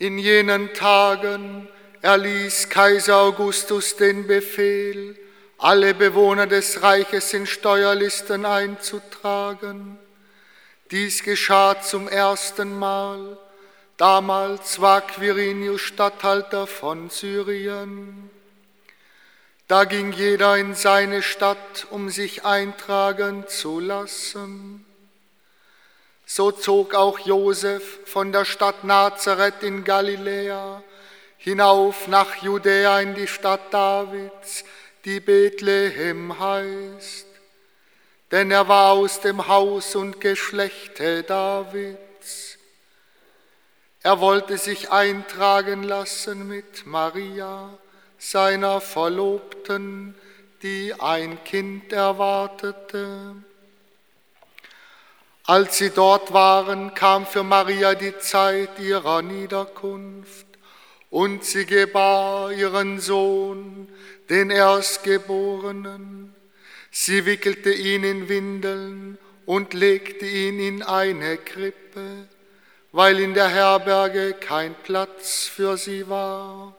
In jenen Tagen erließ Kaiser Augustus den Befehl, alle Bewohner des Reiches in Steuerlisten einzutragen. Dies geschah zum ersten Mal. Damals war Quirinius Statthalter von Syrien. Da ging jeder in seine Stadt, um sich eintragen zu lassen. So zog auch Josef von der Stadt Nazareth in Galiläa hinauf nach Judäa in die Stadt Davids, die Bethlehem heißt. Denn er war aus dem Haus und Geschlechte Davids. Er wollte sich eintragen lassen mit Maria, seiner Verlobten, die ein Kind erwartete. Als sie dort waren, kam für Maria die Zeit ihrer Niederkunft und sie gebar ihren Sohn, den Erstgeborenen. Sie wickelte ihn in Windeln und legte ihn in eine Krippe, weil in der Herberge kein Platz für sie war.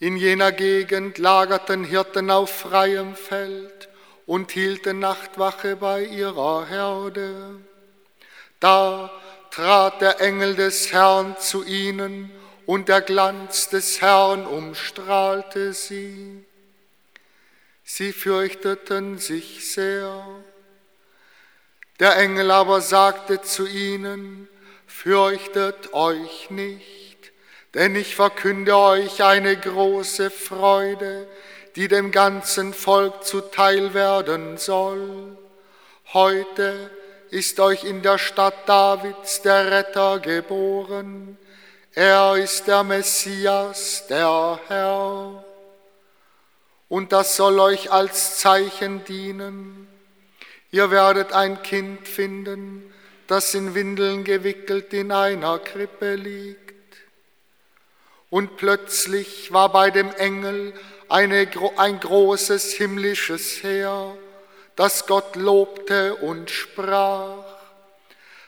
In jener Gegend lagerten Hirten auf freiem Feld und hielten Nachtwache bei ihrer Herde. Da trat der Engel des Herrn zu ihnen und der Glanz des Herrn umstrahlte sie. Sie fürchteten sich sehr. Der Engel aber sagte zu ihnen, fürchtet euch nicht, denn ich verkünde euch eine große Freude, die dem ganzen Volk zuteil werden soll. Heute ist euch in der Stadt Davids der Retter geboren. Er ist der Messias, der Herr. Und das soll euch als Zeichen dienen. Ihr werdet ein Kind finden, das in Windeln gewickelt in einer Krippe liegt. Und plötzlich war bei dem Engel eine, ein großes himmlisches Heer, das Gott lobte und sprach,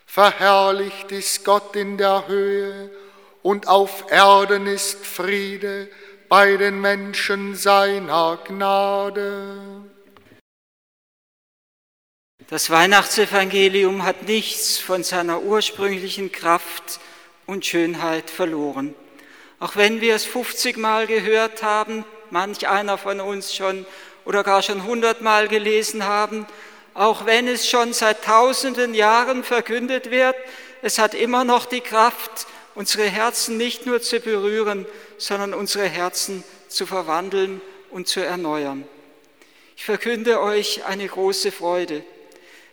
Verherrlicht ist Gott in der Höhe und auf Erden ist Friede bei den Menschen seiner Gnade. Das Weihnachtsevangelium hat nichts von seiner ursprünglichen Kraft und Schönheit verloren. Auch wenn wir es 50 Mal gehört haben, manch einer von uns schon oder gar schon hundertmal gelesen haben, auch wenn es schon seit tausenden Jahren verkündet wird, es hat immer noch die Kraft, unsere Herzen nicht nur zu berühren, sondern unsere Herzen zu verwandeln und zu erneuern. Ich verkünde euch eine große Freude.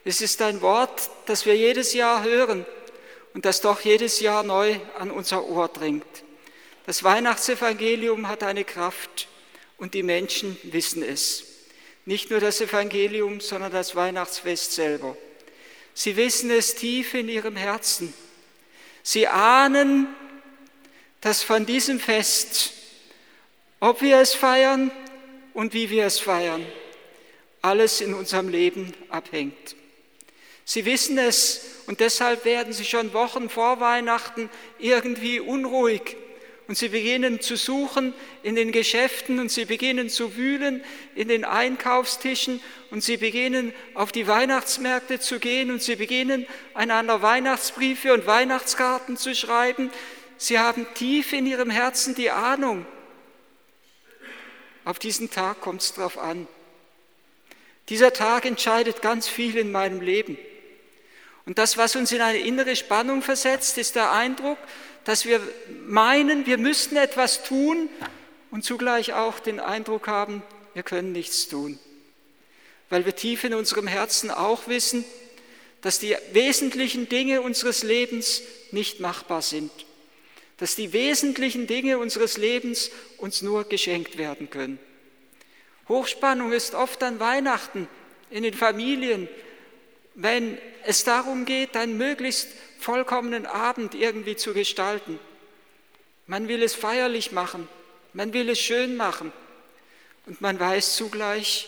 Es ist ein Wort, das wir jedes Jahr hören und das doch jedes Jahr neu an unser Ohr dringt. Das Weihnachtsevangelium hat eine Kraft und die Menschen wissen es. Nicht nur das Evangelium, sondern das Weihnachtsfest selber. Sie wissen es tief in ihrem Herzen. Sie ahnen, dass von diesem Fest, ob wir es feiern und wie wir es feiern, alles in unserem Leben abhängt. Sie wissen es und deshalb werden sie schon Wochen vor Weihnachten irgendwie unruhig und sie beginnen zu suchen in den Geschäften und sie beginnen zu wühlen in den Einkaufstischen und sie beginnen auf die Weihnachtsmärkte zu gehen und sie beginnen einander Weihnachtsbriefe und Weihnachtskarten zu schreiben. Sie haben tief in ihrem Herzen die Ahnung, auf diesen Tag kommt es drauf an. Dieser Tag entscheidet ganz viel in meinem Leben. Und das, was uns in eine innere Spannung versetzt, ist der Eindruck, dass wir meinen, wir müssten etwas tun und zugleich auch den Eindruck haben, wir können nichts tun. Weil wir tief in unserem Herzen auch wissen, dass die wesentlichen Dinge unseres Lebens nicht machbar sind. Dass die wesentlichen Dinge unseres Lebens uns nur geschenkt werden können. Hochspannung ist oft an Weihnachten in den Familien, wenn es darum geht, einen möglichst vollkommenen Abend irgendwie zu gestalten. Man will es feierlich machen, man will es schön machen und man weiß zugleich,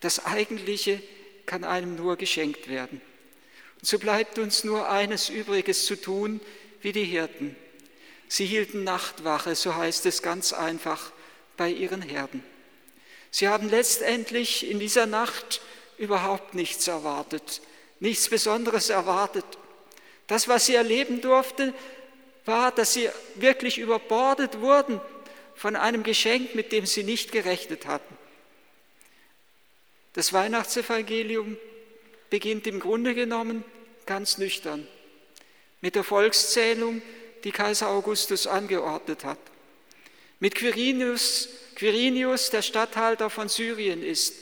das Eigentliche kann einem nur geschenkt werden. Und so bleibt uns nur eines Übriges zu tun, wie die Hirten. Sie hielten Nachtwache, so heißt es ganz einfach, bei ihren Herden. Sie haben letztendlich in dieser Nacht überhaupt nichts erwartet, nichts Besonderes erwartet. Das, was sie erleben durften, war, dass sie wirklich überbordet wurden von einem Geschenk, mit dem sie nicht gerechnet hatten. Das Weihnachtsevangelium beginnt im Grunde genommen ganz nüchtern mit der Volkszählung, die Kaiser Augustus angeordnet hat. Mit Quirinius, Quirinius, der Statthalter von Syrien ist.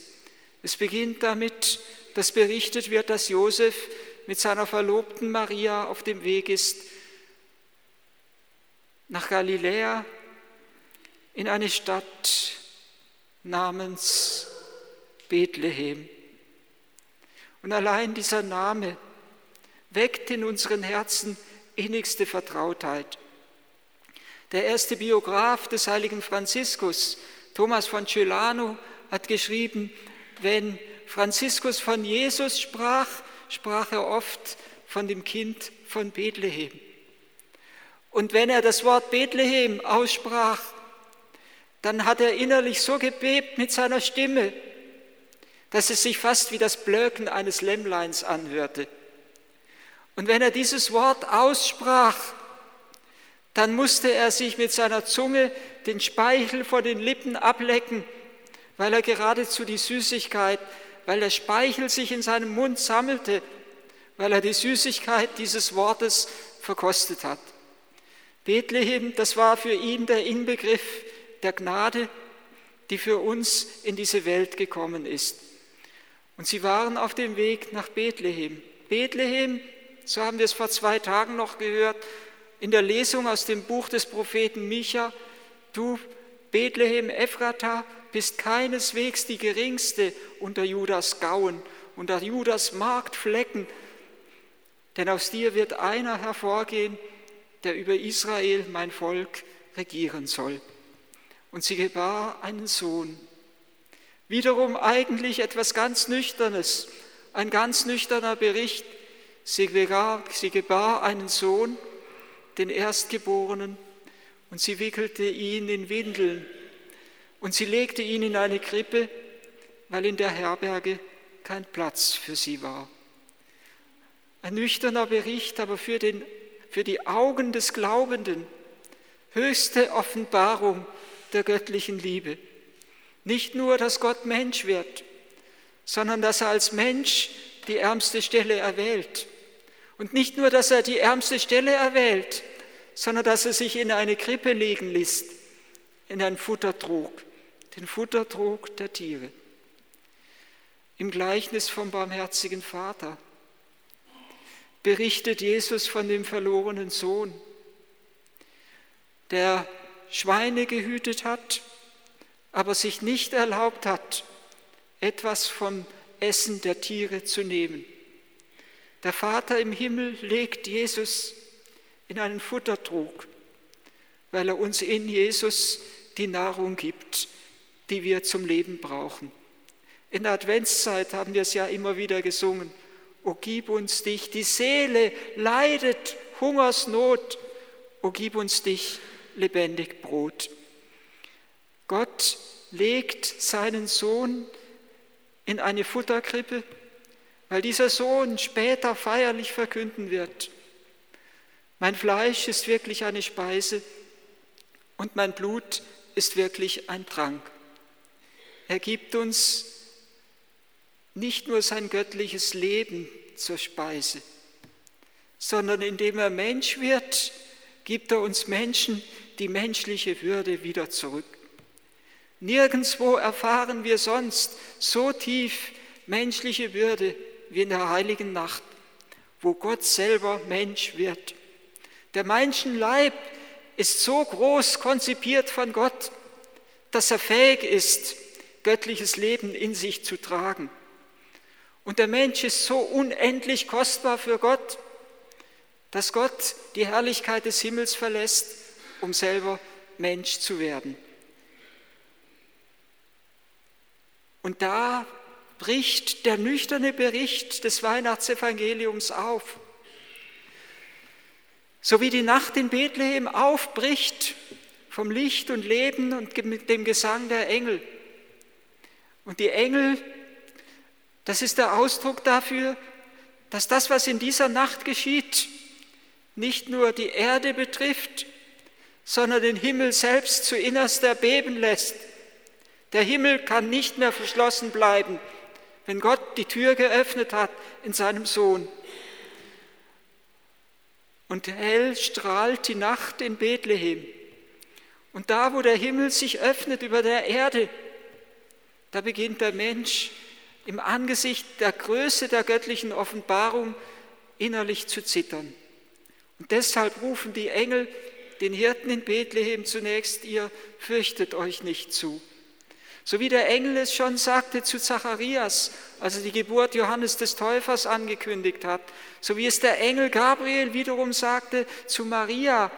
Es beginnt damit, dass berichtet wird, dass Josef mit seiner Verlobten Maria auf dem Weg ist nach Galiläa in eine Stadt namens Bethlehem. Und allein dieser Name weckt in unseren Herzen innigste Vertrautheit. Der erste Biograf des heiligen Franziskus, Thomas von Celano, hat geschrieben, wenn Franziskus von Jesus sprach, sprach er oft von dem Kind von Bethlehem. Und wenn er das Wort Bethlehem aussprach, dann hat er innerlich so gebebt mit seiner Stimme, dass es sich fast wie das Blöken eines Lämmleins anhörte. Und wenn er dieses Wort aussprach, dann musste er sich mit seiner Zunge den Speichel vor den Lippen ablecken, weil er geradezu die Süßigkeit, weil der Speichel sich in seinem Mund sammelte, weil er die Süßigkeit dieses Wortes verkostet hat. Bethlehem, das war für ihn der Inbegriff der Gnade, die für uns in diese Welt gekommen ist. Und sie waren auf dem Weg nach Bethlehem. Bethlehem, so haben wir es vor zwei Tagen noch gehört, in der Lesung aus dem Buch des Propheten Micha, du Bethlehem Ephrata bist keineswegs die geringste unter Judas Gauen, unter Judas Marktflecken, denn aus dir wird einer hervorgehen, der über Israel, mein Volk, regieren soll. Und sie gebar einen Sohn. Wiederum eigentlich etwas ganz Nüchternes, ein ganz nüchterner Bericht. Sie gebar, sie gebar einen Sohn, den Erstgeborenen, und sie wickelte ihn in Windeln und sie legte ihn in eine Krippe, weil in der Herberge kein Platz für sie war. Ein nüchterner Bericht, aber für den für die Augen des Glaubenden höchste Offenbarung der göttlichen Liebe. Nicht nur, dass Gott Mensch wird, sondern dass er als Mensch die ärmste Stelle erwählt. Und nicht nur, dass er die ärmste Stelle erwählt, sondern dass er sich in eine Krippe legen lässt, in einen Futtertrog, den Futtertrog der Tiere. Im Gleichnis vom barmherzigen Vater berichtet Jesus von dem verlorenen Sohn, der Schweine gehütet hat, aber sich nicht erlaubt hat, etwas vom Essen der Tiere zu nehmen. Der Vater im Himmel legt Jesus in einen Futtertrog, weil er uns in Jesus die Nahrung gibt, die wir zum Leben brauchen. In der Adventszeit haben wir es ja immer wieder gesungen o gib uns dich. Die Seele leidet Hungersnot, o gib uns dich lebendig Brot. Gott legt seinen Sohn in eine Futterkrippe, weil dieser Sohn später feierlich verkünden wird. Mein Fleisch ist wirklich eine Speise und mein Blut ist wirklich ein Trank. Er gibt uns nicht nur sein göttliches Leben zur Speise, sondern indem er Mensch wird, gibt er uns Menschen die menschliche Würde wieder zurück. Nirgendwo erfahren wir sonst so tief menschliche Würde wie in der heiligen Nacht, wo Gott selber Mensch wird. Der Menschenleib ist so groß konzipiert von Gott, dass er fähig ist, göttliches Leben in sich zu tragen. Und der Mensch ist so unendlich kostbar für Gott, dass Gott die Herrlichkeit des Himmels verlässt, um selber Mensch zu werden. Und da bricht der nüchterne Bericht des Weihnachtsevangeliums auf. So wie die Nacht in Bethlehem aufbricht vom Licht und Leben und dem Gesang der Engel. Und die Engel, das ist der Ausdruck dafür, dass das, was in dieser Nacht geschieht, nicht nur die Erde betrifft, sondern den Himmel selbst zu innerster beben lässt. Der Himmel kann nicht mehr verschlossen bleiben, wenn Gott die Tür geöffnet hat in seinem Sohn. Und hell strahlt die Nacht in Bethlehem. Und da, wo der Himmel sich öffnet über der Erde, da beginnt der Mensch im Angesicht der Größe der göttlichen Offenbarung innerlich zu zittern. Und deshalb rufen die Engel den Hirten in Bethlehem zunächst, ihr fürchtet euch nicht zu. So wie der Engel es schon sagte zu Zacharias, als er die Geburt Johannes des Täufers angekündigt hat, so wie es der Engel Gabriel wiederum sagte zu Maria,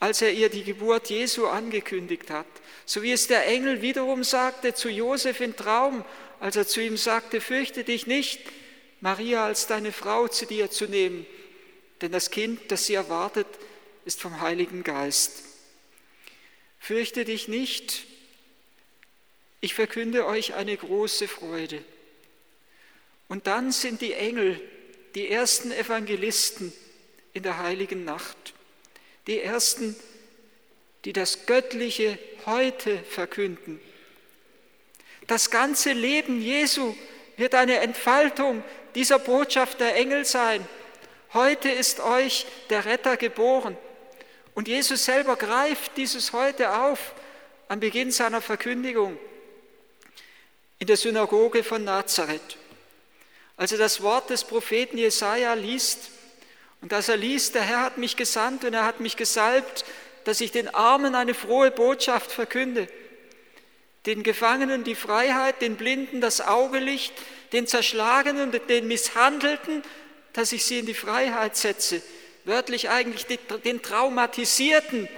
als er ihr die Geburt Jesu angekündigt hat, so wie es der Engel wiederum sagte zu Josef in Traum, als er zu ihm sagte, fürchte dich nicht, Maria als deine Frau zu dir zu nehmen, denn das Kind, das sie erwartet, ist vom Heiligen Geist. Fürchte dich nicht, ich verkünde euch eine große Freude. Und dann sind die Engel die ersten Evangelisten in der heiligen Nacht, die ersten, die das Göttliche heute verkünden. Das ganze Leben Jesu wird eine Entfaltung dieser Botschaft der Engel sein. Heute ist euch der Retter geboren. Und Jesus selber greift dieses heute auf am Beginn seiner Verkündigung in der Synagoge von Nazareth. Als er das Wort des Propheten Jesaja liest, und als er liest, der Herr hat mich gesandt und er hat mich gesalbt, dass ich den Armen eine frohe Botschaft verkünde, den Gefangenen die Freiheit, den Blinden das Augelicht, den Zerschlagenen und den Misshandelten, dass ich sie in die Freiheit setze, wörtlich eigentlich den Traumatisierten,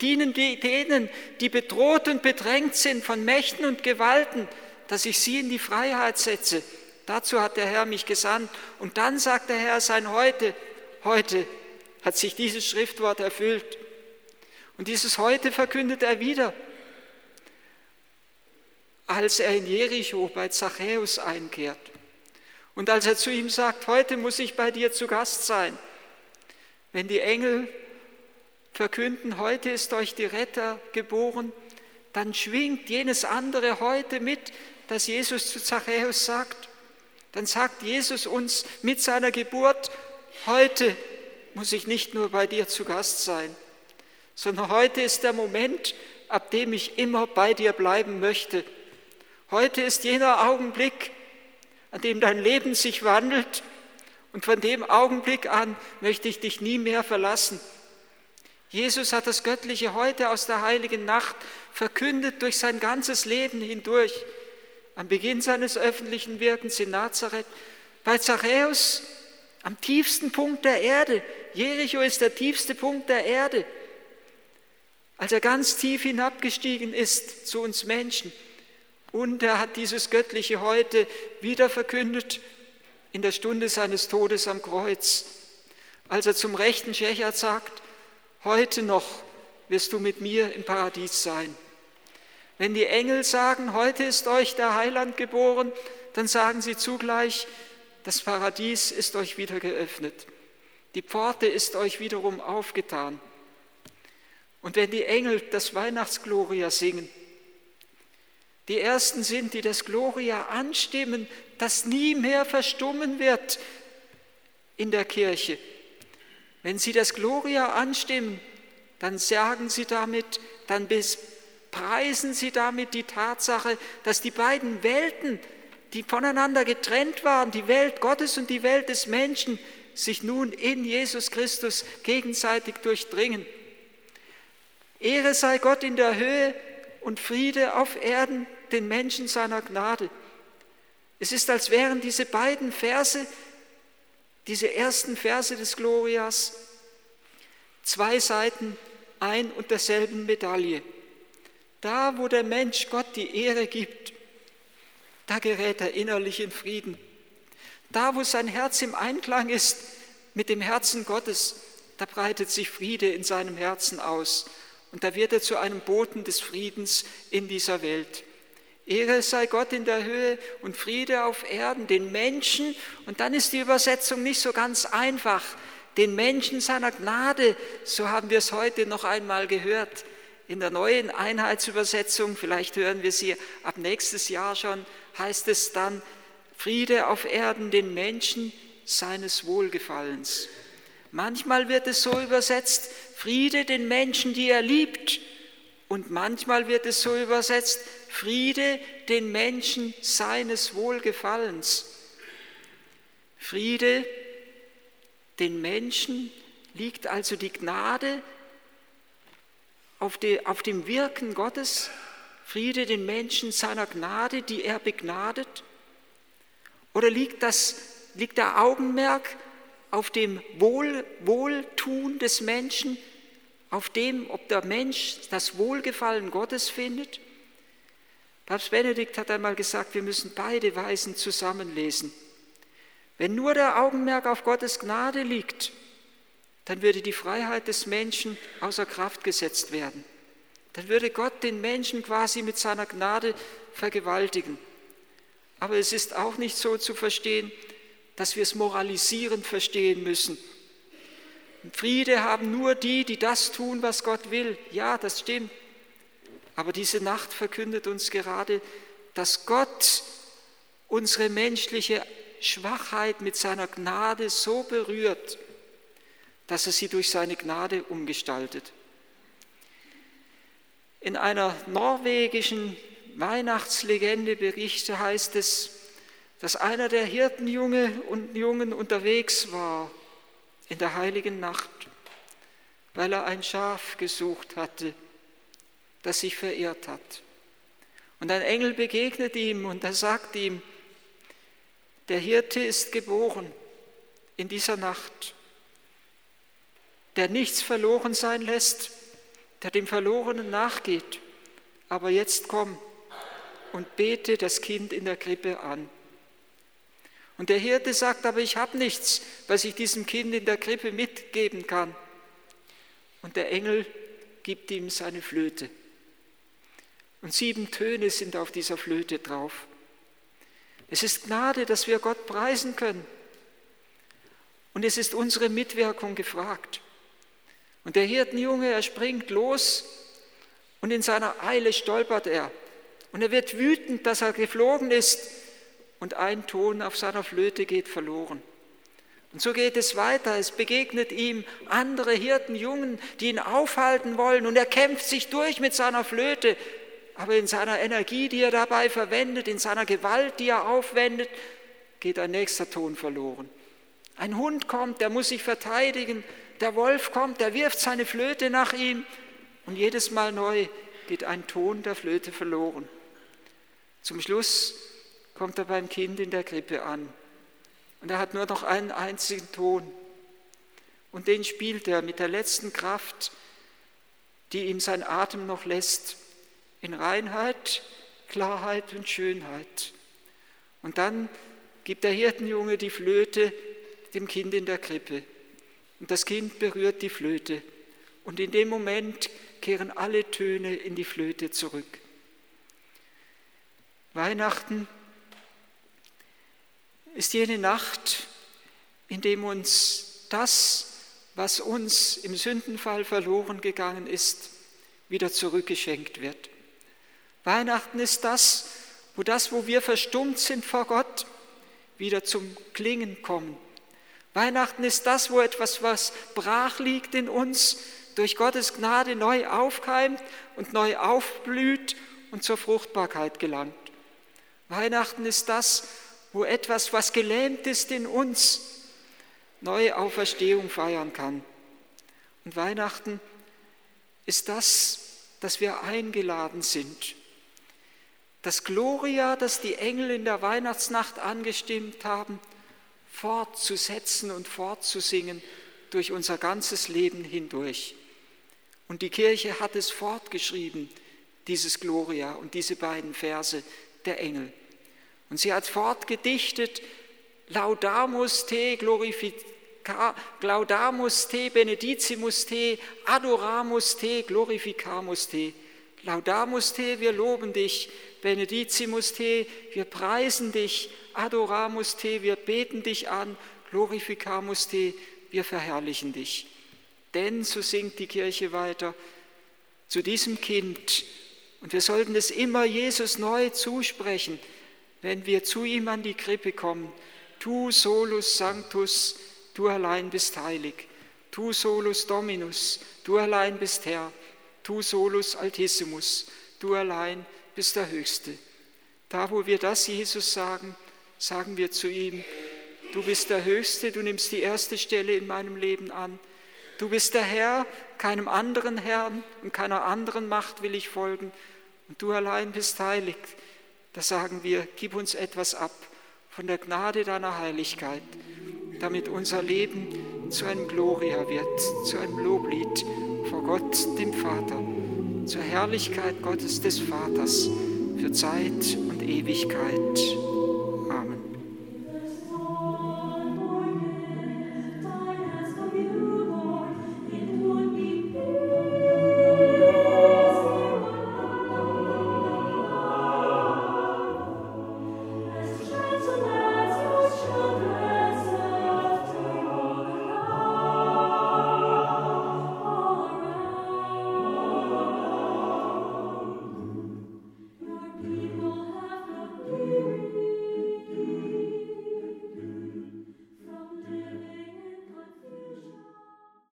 dienen die, denen, die bedroht und bedrängt sind von Mächten und Gewalten, dass ich sie in die Freiheit setze. Dazu hat der Herr mich gesandt. Und dann sagt der Herr sein Heute, heute hat sich dieses Schriftwort erfüllt. Und dieses Heute verkündet er wieder, als er in Jericho bei Zachäus einkehrt. Und als er zu ihm sagt, heute muss ich bei dir zu Gast sein. Wenn die Engel verkünden, heute ist euch die Retter geboren, dann schwingt jenes andere heute mit, das Jesus zu Zachäus sagt, dann sagt Jesus uns mit seiner Geburt, heute muss ich nicht nur bei dir zu Gast sein, sondern heute ist der Moment, ab dem ich immer bei dir bleiben möchte. Heute ist jener Augenblick, an dem dein Leben sich wandelt und von dem Augenblick an möchte ich dich nie mehr verlassen. Jesus hat das Göttliche heute aus der heiligen Nacht verkündet durch sein ganzes Leben hindurch am Beginn seines öffentlichen Wirkens in Nazareth, bei Zachäus am tiefsten Punkt der Erde. Jericho ist der tiefste Punkt der Erde. Als er ganz tief hinabgestiegen ist zu uns Menschen. Und er hat dieses Göttliche heute wieder verkündet in der Stunde seines Todes am Kreuz, als er zum rechten Schächert sagt, heute noch wirst du mit mir im Paradies sein. Wenn die Engel sagen, heute ist euch der Heiland geboren, dann sagen sie zugleich, das Paradies ist euch wieder geöffnet. Die Pforte ist euch wiederum aufgetan. Und wenn die Engel das Weihnachtsgloria singen, die ersten sind, die das Gloria anstimmen, das nie mehr verstummen wird in der Kirche. Wenn sie das Gloria anstimmen, dann sagen sie damit, dann bis preisen sie damit die Tatsache, dass die beiden Welten, die voneinander getrennt waren, die Welt Gottes und die Welt des Menschen, sich nun in Jesus Christus gegenseitig durchdringen. Ehre sei Gott in der Höhe und Friede auf Erden den Menschen seiner Gnade. Es ist, als wären diese beiden Verse, diese ersten Verse des Glorias, zwei Seiten ein und derselben Medaille. Da, wo der Mensch Gott die Ehre gibt, da gerät er innerlich in Frieden. Da, wo sein Herz im Einklang ist mit dem Herzen Gottes, da breitet sich Friede in seinem Herzen aus und da wird er zu einem Boten des Friedens in dieser Welt. Ehre sei Gott in der Höhe und Friede auf Erden, den Menschen, und dann ist die Übersetzung nicht so ganz einfach, den Menschen seiner Gnade, so haben wir es heute noch einmal gehört. In der neuen Einheitsübersetzung, vielleicht hören wir sie ab nächstes Jahr schon, heißt es dann, Friede auf Erden den Menschen seines Wohlgefallens. Manchmal wird es so übersetzt, Friede den Menschen, die er liebt. Und manchmal wird es so übersetzt, Friede den Menschen seines Wohlgefallens. Friede den Menschen liegt also die Gnade auf, die, auf dem Wirken Gottes, Friede den Menschen seiner Gnade, die er begnadet? Oder liegt, das, liegt der Augenmerk auf dem Wohl, Wohltun des Menschen, auf dem, ob der Mensch das Wohlgefallen Gottes findet? Papst Benedikt hat einmal gesagt, wir müssen beide Weisen zusammenlesen. Wenn nur der Augenmerk auf Gottes Gnade liegt, dann würde die Freiheit des Menschen außer Kraft gesetzt werden. Dann würde Gott den Menschen quasi mit seiner Gnade vergewaltigen. Aber es ist auch nicht so zu verstehen, dass wir es moralisierend verstehen müssen. Friede haben nur die, die das tun, was Gott will. Ja, das stimmt. Aber diese Nacht verkündet uns gerade, dass Gott unsere menschliche Schwachheit mit seiner Gnade so berührt, dass er sie durch seine Gnade umgestaltet. In einer norwegischen Weihnachtslegende berichte heißt es, dass einer der Hirtenjunge und Jungen unterwegs war in der heiligen Nacht, weil er ein Schaf gesucht hatte, das sich verirrt hat. Und ein Engel begegnet ihm und er sagt ihm, der Hirte ist geboren in dieser Nacht, der nichts verloren sein lässt, der dem Verlorenen nachgeht. Aber jetzt komm und bete das Kind in der Krippe an. Und der Hirte sagt, aber ich habe nichts, was ich diesem Kind in der Krippe mitgeben kann. Und der Engel gibt ihm seine Flöte. Und sieben Töne sind auf dieser Flöte drauf. Es ist Gnade, dass wir Gott preisen können. Und es ist unsere Mitwirkung gefragt. Und der Hirtenjunge, er springt los und in seiner Eile stolpert er. Und er wird wütend, dass er geflogen ist und ein Ton auf seiner Flöte geht verloren. Und so geht es weiter. Es begegnet ihm andere Hirtenjungen, die ihn aufhalten wollen und er kämpft sich durch mit seiner Flöte aber in seiner Energie, die er dabei verwendet, in seiner Gewalt, die er aufwendet, geht ein nächster Ton verloren. Ein Hund kommt, der muss sich verteidigen, der Wolf kommt, der wirft seine Flöte nach ihm und jedes Mal neu geht ein Ton der Flöte verloren. Zum Schluss kommt er beim Kind in der Krippe an und er hat nur noch einen einzigen Ton und den spielt er mit der letzten Kraft, die ihm sein Atem noch lässt in Reinheit, Klarheit und Schönheit. Und dann gibt der Hirtenjunge die Flöte dem Kind in der Krippe. Und das Kind berührt die Flöte. Und in dem Moment kehren alle Töne in die Flöte zurück. Weihnachten ist jene Nacht, in dem uns das, was uns im Sündenfall verloren gegangen ist, wieder zurückgeschenkt wird. Weihnachten ist das, wo das, wo wir verstummt sind vor Gott, wieder zum Klingen kommen. Weihnachten ist das, wo etwas, was brach liegt in uns, durch Gottes Gnade neu aufkeimt und neu aufblüht und zur Fruchtbarkeit gelangt. Weihnachten ist das, wo etwas, was gelähmt ist in uns, neue Auferstehung feiern kann. Und Weihnachten ist das, dass wir eingeladen sind das Gloria, das die Engel in der Weihnachtsnacht angestimmt haben, fortzusetzen und fortzusingen durch unser ganzes Leben hindurch. Und die Kirche hat es fortgeschrieben, dieses Gloria und diese beiden Verse der Engel. Und sie hat fortgedichtet, Laudamus te glorificamus Glaudamus te, benedicimus te, adoramus te, glorificamus te. Laudamus te, wir loben dich. Benedicimus te, wir preisen dich. Adoramus te, wir beten dich an. Glorificamus te, wir verherrlichen dich. Denn, so singt die Kirche weiter, zu diesem Kind, und wir sollten es immer Jesus neu zusprechen, wenn wir zu ihm an die Krippe kommen, tu solus sanctus, du allein bist heilig, tu solus dominus, du allein bist Herr, tu solus altissimus, du allein bist der Höchste. Da, wo wir das Jesus sagen, sagen wir zu ihm, du bist der Höchste, du nimmst die erste Stelle in meinem Leben an. Du bist der Herr, keinem anderen Herrn und keiner anderen Macht will ich folgen. Und du allein bist heilig. Da sagen wir, gib uns etwas ab von der Gnade deiner Heiligkeit, damit unser Leben zu einem Gloria wird, zu einem Loblied vor Gott, dem Vater, zur Herrlichkeit Gottes des Vaters für Zeit und Ewigkeit.